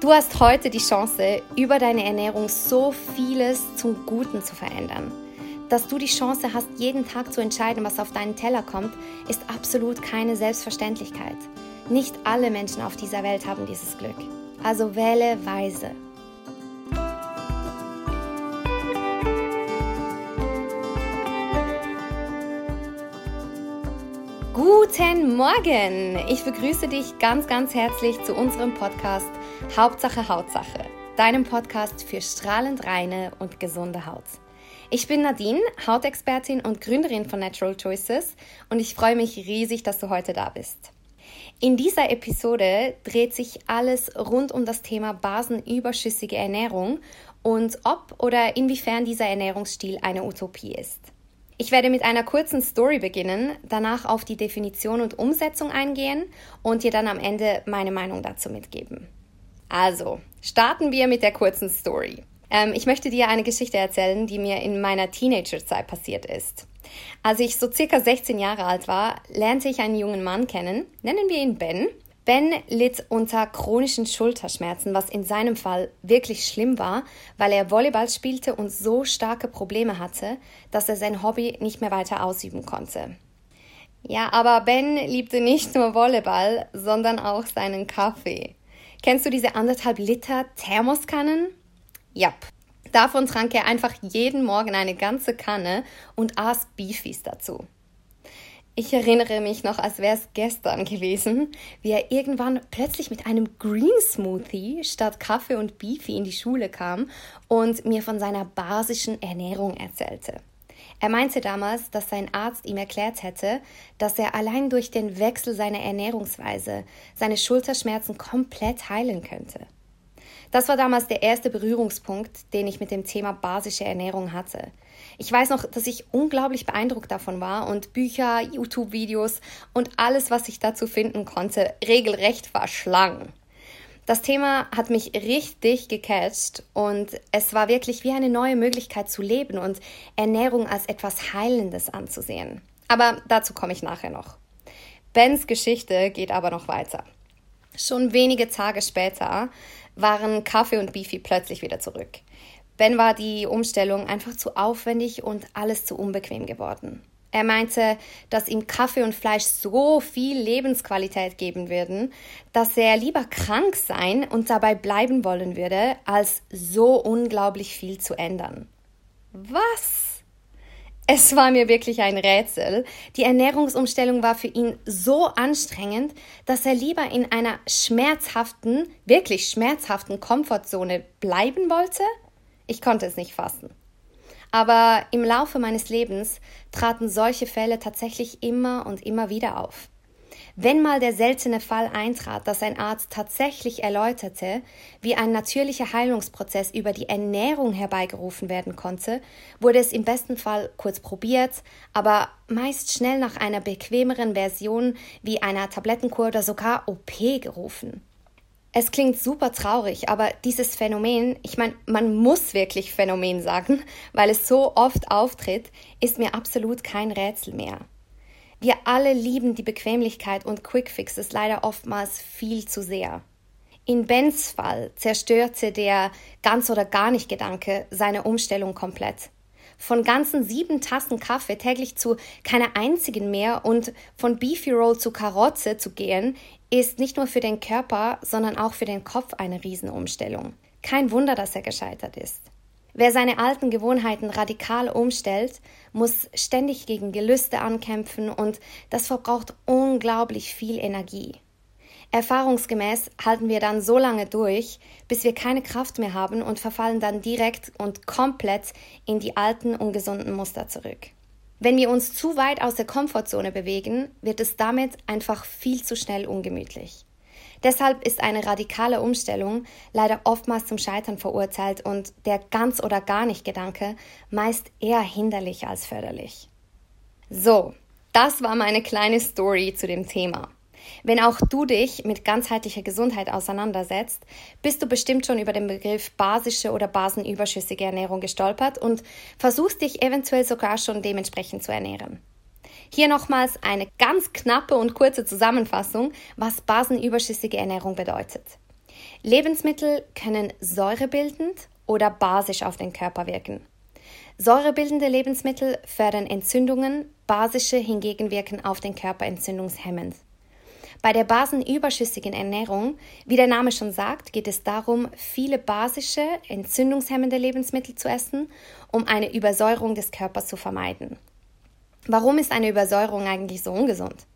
Du hast heute die Chance, über deine Ernährung so vieles zum Guten zu verändern. Dass du die Chance hast, jeden Tag zu entscheiden, was auf deinen Teller kommt, ist absolut keine Selbstverständlichkeit. Nicht alle Menschen auf dieser Welt haben dieses Glück. Also wähle weise. Guten Morgen! Ich begrüße dich ganz, ganz herzlich zu unserem Podcast Hauptsache Hautsache, deinem Podcast für strahlend reine und gesunde Haut. Ich bin Nadine, Hautexpertin und Gründerin von Natural Choices und ich freue mich riesig, dass du heute da bist. In dieser Episode dreht sich alles rund um das Thema basenüberschüssige Ernährung und ob oder inwiefern dieser Ernährungsstil eine Utopie ist. Ich werde mit einer kurzen Story beginnen, danach auf die Definition und Umsetzung eingehen und dir dann am Ende meine Meinung dazu mitgeben. Also, starten wir mit der kurzen Story. Ähm, ich möchte dir eine Geschichte erzählen, die mir in meiner Teenagerzeit passiert ist. Als ich so circa 16 Jahre alt war, lernte ich einen jungen Mann kennen, nennen wir ihn Ben, Ben litt unter chronischen Schulterschmerzen, was in seinem Fall wirklich schlimm war, weil er Volleyball spielte und so starke Probleme hatte, dass er sein Hobby nicht mehr weiter ausüben konnte. Ja, aber Ben liebte nicht nur Volleyball, sondern auch seinen Kaffee. Kennst du diese anderthalb Liter Thermoskannen? Ja, davon trank er einfach jeden Morgen eine ganze Kanne und aß Beefies dazu. Ich erinnere mich noch, als wäre es gestern gewesen, wie er irgendwann plötzlich mit einem Green Smoothie statt Kaffee und Beefy in die Schule kam und mir von seiner basischen Ernährung erzählte. Er meinte damals, dass sein Arzt ihm erklärt hätte, dass er allein durch den Wechsel seiner Ernährungsweise seine Schulterschmerzen komplett heilen könnte. Das war damals der erste Berührungspunkt, den ich mit dem Thema basische Ernährung hatte. Ich weiß noch, dass ich unglaublich beeindruckt davon war und Bücher, YouTube-Videos und alles, was ich dazu finden konnte, regelrecht verschlang. Das Thema hat mich richtig gecatcht und es war wirklich wie eine neue Möglichkeit zu leben und Ernährung als etwas Heilendes anzusehen. Aber dazu komme ich nachher noch. Bens Geschichte geht aber noch weiter. Schon wenige Tage später waren Kaffee und Beefy plötzlich wieder zurück. Ben war die Umstellung einfach zu aufwendig und alles zu unbequem geworden. Er meinte, dass ihm Kaffee und Fleisch so viel Lebensqualität geben würden, dass er lieber krank sein und dabei bleiben wollen würde, als so unglaublich viel zu ändern. Was? Es war mir wirklich ein Rätsel. Die Ernährungsumstellung war für ihn so anstrengend, dass er lieber in einer schmerzhaften, wirklich schmerzhaften Komfortzone bleiben wollte, ich konnte es nicht fassen. Aber im Laufe meines Lebens traten solche Fälle tatsächlich immer und immer wieder auf. Wenn mal der seltene Fall eintrat, dass ein Arzt tatsächlich erläuterte, wie ein natürlicher Heilungsprozess über die Ernährung herbeigerufen werden konnte, wurde es im besten Fall kurz probiert, aber meist schnell nach einer bequemeren Version wie einer Tablettenkur oder sogar OP gerufen. Es klingt super traurig, aber dieses Phänomen, ich meine, man muss wirklich Phänomen sagen, weil es so oft auftritt, ist mir absolut kein Rätsel mehr. Wir alle lieben die Bequemlichkeit und Quickfixes leider oftmals viel zu sehr. In Bens Fall zerstörte der ganz oder gar nicht Gedanke seine Umstellung komplett. Von ganzen sieben Tassen Kaffee täglich zu keiner einzigen mehr und von Beefy Roll zu Karotze zu gehen, ist nicht nur für den Körper, sondern auch für den Kopf eine Riesenumstellung. Kein Wunder, dass er gescheitert ist. Wer seine alten Gewohnheiten radikal umstellt, muss ständig gegen Gelüste ankämpfen und das verbraucht unglaublich viel Energie. Erfahrungsgemäß halten wir dann so lange durch, bis wir keine Kraft mehr haben und verfallen dann direkt und komplett in die alten ungesunden Muster zurück. Wenn wir uns zu weit aus der Komfortzone bewegen, wird es damit einfach viel zu schnell ungemütlich. Deshalb ist eine radikale Umstellung leider oftmals zum Scheitern verurteilt und der ganz oder gar nicht Gedanke meist eher hinderlich als förderlich. So, das war meine kleine Story zu dem Thema. Wenn auch du dich mit ganzheitlicher Gesundheit auseinandersetzt, bist du bestimmt schon über den Begriff basische oder basenüberschüssige Ernährung gestolpert und versuchst dich eventuell sogar schon dementsprechend zu ernähren. Hier nochmals eine ganz knappe und kurze Zusammenfassung, was basenüberschüssige Ernährung bedeutet. Lebensmittel können säurebildend oder basisch auf den Körper wirken. Säurebildende Lebensmittel fördern Entzündungen, basische hingegen wirken auf den Körper entzündungshemmend. Bei der basenüberschüssigen Ernährung, wie der Name schon sagt, geht es darum, viele basische, entzündungshemmende Lebensmittel zu essen, um eine Übersäuerung des Körpers zu vermeiden. Warum ist eine Übersäuerung eigentlich so ungesund?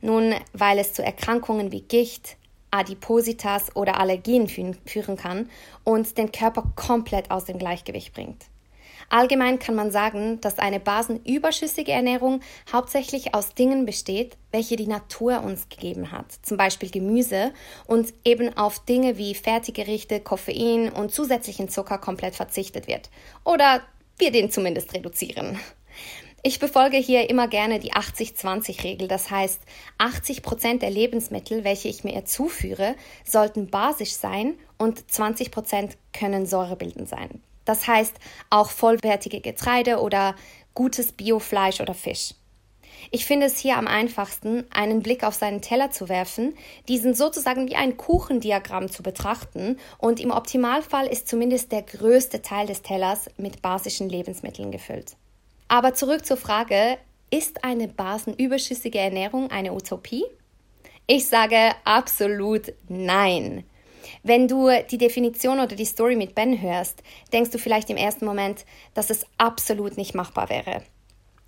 Nun, weil es zu Erkrankungen wie Gicht, Adipositas oder Allergien führen kann und den Körper komplett aus dem Gleichgewicht bringt. Allgemein kann man sagen, dass eine basenüberschüssige Ernährung hauptsächlich aus Dingen besteht, welche die Natur uns gegeben hat, zum Beispiel Gemüse, und eben auf Dinge wie Fertiggerichte, Koffein und zusätzlichen Zucker komplett verzichtet wird. Oder wir den zumindest reduzieren. Ich befolge hier immer gerne die 80-20-Regel. Das heißt, 80 Prozent der Lebensmittel, welche ich mir zuführe, sollten basisch sein und 20 Prozent können säurebildend sein. Das heißt auch vollwertige Getreide oder gutes Biofleisch oder Fisch. Ich finde es hier am einfachsten, einen Blick auf seinen Teller zu werfen, diesen sozusagen wie ein Kuchendiagramm zu betrachten und im Optimalfall ist zumindest der größte Teil des Tellers mit basischen Lebensmitteln gefüllt. Aber zurück zur Frage, ist eine basenüberschüssige Ernährung eine Utopie? Ich sage absolut nein. Wenn du die Definition oder die Story mit Ben hörst, denkst du vielleicht im ersten Moment, dass es absolut nicht machbar wäre.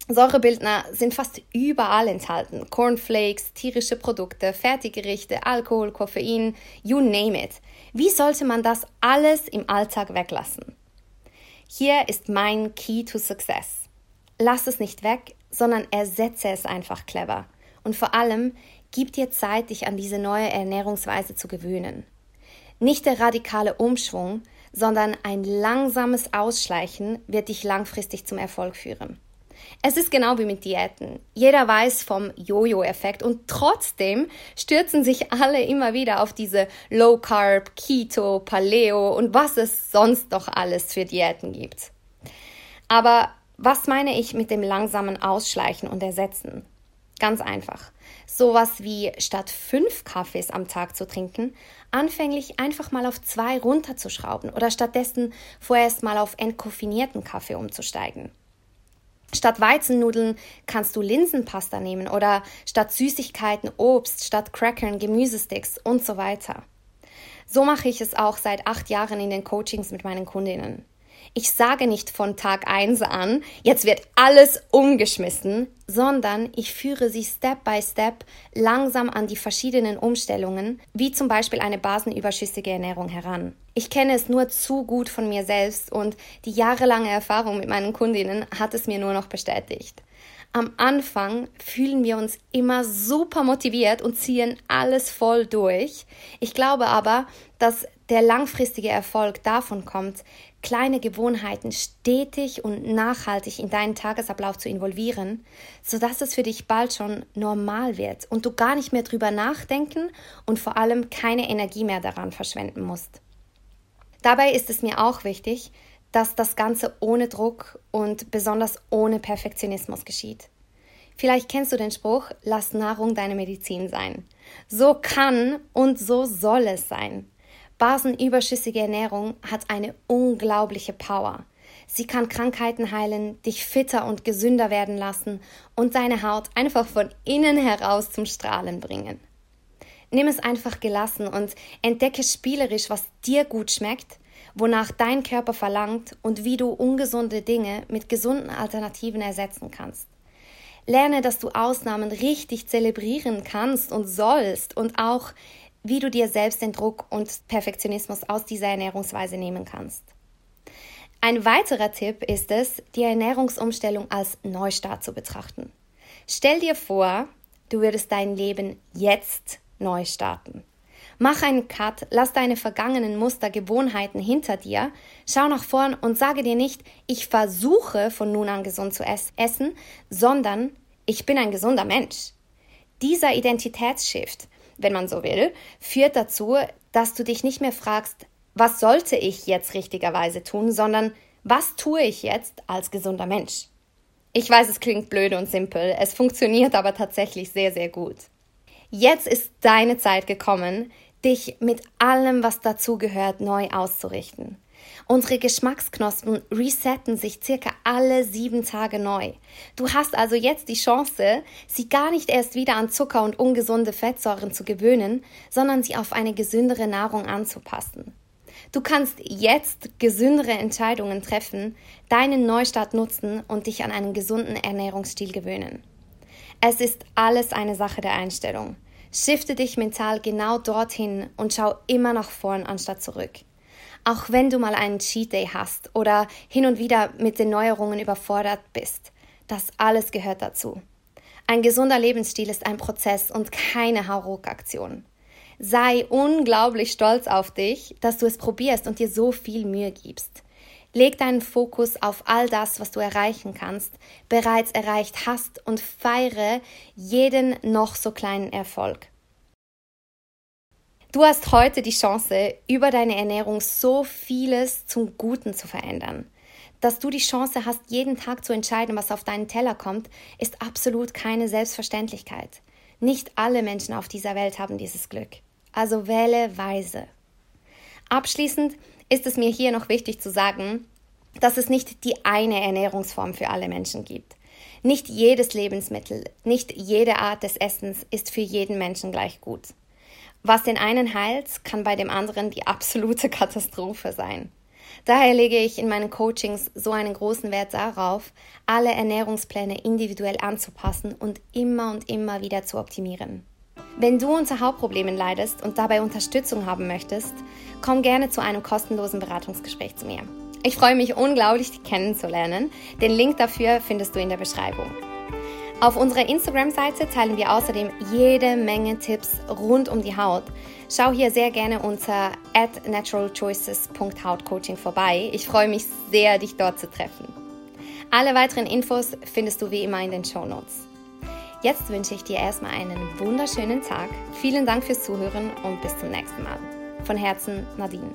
Säurebildner sind fast überall enthalten. Cornflakes, tierische Produkte, Fertiggerichte, Alkohol, Koffein, you name it. Wie sollte man das alles im Alltag weglassen? Hier ist mein Key to Success lass es nicht weg, sondern ersetze es einfach clever. Und vor allem, gib dir Zeit, dich an diese neue Ernährungsweise zu gewöhnen. Nicht der radikale Umschwung, sondern ein langsames Ausschleichen wird dich langfristig zum Erfolg führen. Es ist genau wie mit Diäten. Jeder weiß vom Jojo-Effekt und trotzdem stürzen sich alle immer wieder auf diese Low Carb, Keto, Paleo und was es sonst noch alles für Diäten gibt. Aber was meine ich mit dem langsamen Ausschleichen und Ersetzen? Ganz einfach. Sowas wie statt fünf Kaffees am Tag zu trinken, anfänglich einfach mal auf zwei runterzuschrauben oder stattdessen vorerst mal auf entkoffinierten Kaffee umzusteigen. Statt Weizennudeln kannst du Linsenpasta nehmen oder statt Süßigkeiten Obst, statt Crackern Gemüsesticks und so weiter. So mache ich es auch seit acht Jahren in den Coachings mit meinen Kundinnen. Ich sage nicht von Tag 1 an, jetzt wird alles umgeschmissen, sondern ich führe sie Step by Step langsam an die verschiedenen Umstellungen, wie zum Beispiel eine basenüberschüssige Ernährung heran. Ich kenne es nur zu gut von mir selbst und die jahrelange Erfahrung mit meinen Kundinnen hat es mir nur noch bestätigt. Am Anfang fühlen wir uns immer super motiviert und ziehen alles voll durch. Ich glaube aber, dass der langfristige Erfolg davon kommt, kleine Gewohnheiten stetig und nachhaltig in deinen Tagesablauf zu involvieren, sodass es für dich bald schon normal wird und du gar nicht mehr drüber nachdenken und vor allem keine Energie mehr daran verschwenden musst. Dabei ist es mir auch wichtig, dass das Ganze ohne Druck und besonders ohne Perfektionismus geschieht. Vielleicht kennst du den Spruch, lass Nahrung deine Medizin sein. So kann und so soll es sein. Basenüberschüssige Ernährung hat eine unglaubliche Power. Sie kann Krankheiten heilen, dich fitter und gesünder werden lassen und deine Haut einfach von innen heraus zum Strahlen bringen. Nimm es einfach gelassen und entdecke spielerisch, was dir gut schmeckt, wonach dein Körper verlangt und wie du ungesunde Dinge mit gesunden Alternativen ersetzen kannst. Lerne, dass du Ausnahmen richtig zelebrieren kannst und sollst und auch wie du dir selbst den Druck und Perfektionismus aus dieser Ernährungsweise nehmen kannst. Ein weiterer Tipp ist es, die Ernährungsumstellung als Neustart zu betrachten. Stell dir vor, du würdest dein Leben jetzt neu starten. Mach einen Cut, lass deine vergangenen Muster, Gewohnheiten hinter dir, schau nach vorn und sage dir nicht, ich versuche von nun an gesund zu essen, sondern ich bin ein gesunder Mensch. Dieser Identitätsshift wenn man so will, führt dazu, dass du dich nicht mehr fragst, was sollte ich jetzt richtigerweise tun, sondern was tue ich jetzt als gesunder Mensch? Ich weiß, es klingt blöd und simpel, es funktioniert aber tatsächlich sehr, sehr gut. Jetzt ist deine Zeit gekommen, dich mit allem, was dazugehört, neu auszurichten. Unsere Geschmacksknospen resetten sich circa alle sieben Tage neu. Du hast also jetzt die Chance, sie gar nicht erst wieder an Zucker und ungesunde Fettsäuren zu gewöhnen, sondern sie auf eine gesündere Nahrung anzupassen. Du kannst jetzt gesündere Entscheidungen treffen, deinen Neustart nutzen und dich an einen gesunden Ernährungsstil gewöhnen. Es ist alles eine Sache der Einstellung. Shifte dich mental genau dorthin und schau immer nach vorn anstatt zurück. Auch wenn du mal einen Cheat Day hast oder hin und wieder mit den Neuerungen überfordert bist, das alles gehört dazu. Ein gesunder Lebensstil ist ein Prozess und keine Hauruck-Aktion. Sei unglaublich stolz auf dich, dass du es probierst und dir so viel Mühe gibst. Leg deinen Fokus auf all das, was du erreichen kannst, bereits erreicht hast und feiere jeden noch so kleinen Erfolg. Du hast heute die Chance, über deine Ernährung so vieles zum Guten zu verändern. Dass du die Chance hast, jeden Tag zu entscheiden, was auf deinen Teller kommt, ist absolut keine Selbstverständlichkeit. Nicht alle Menschen auf dieser Welt haben dieses Glück. Also wähle weise. Abschließend ist es mir hier noch wichtig zu sagen, dass es nicht die eine Ernährungsform für alle Menschen gibt. Nicht jedes Lebensmittel, nicht jede Art des Essens ist für jeden Menschen gleich gut. Was den einen heilt, kann bei dem anderen die absolute Katastrophe sein. Daher lege ich in meinen Coachings so einen großen Wert darauf, alle Ernährungspläne individuell anzupassen und immer und immer wieder zu optimieren. Wenn du unter Hauptproblemen leidest und dabei Unterstützung haben möchtest, komm gerne zu einem kostenlosen Beratungsgespräch zu mir. Ich freue mich unglaublich, dich kennenzulernen. Den Link dafür findest du in der Beschreibung. Auf unserer Instagram-Seite teilen wir außerdem jede Menge Tipps rund um die Haut. Schau hier sehr gerne unter naturalchoices.hautcoaching vorbei. Ich freue mich sehr, dich dort zu treffen. Alle weiteren Infos findest du wie immer in den Show Notes. Jetzt wünsche ich dir erstmal einen wunderschönen Tag. Vielen Dank fürs Zuhören und bis zum nächsten Mal. Von Herzen, Nadine.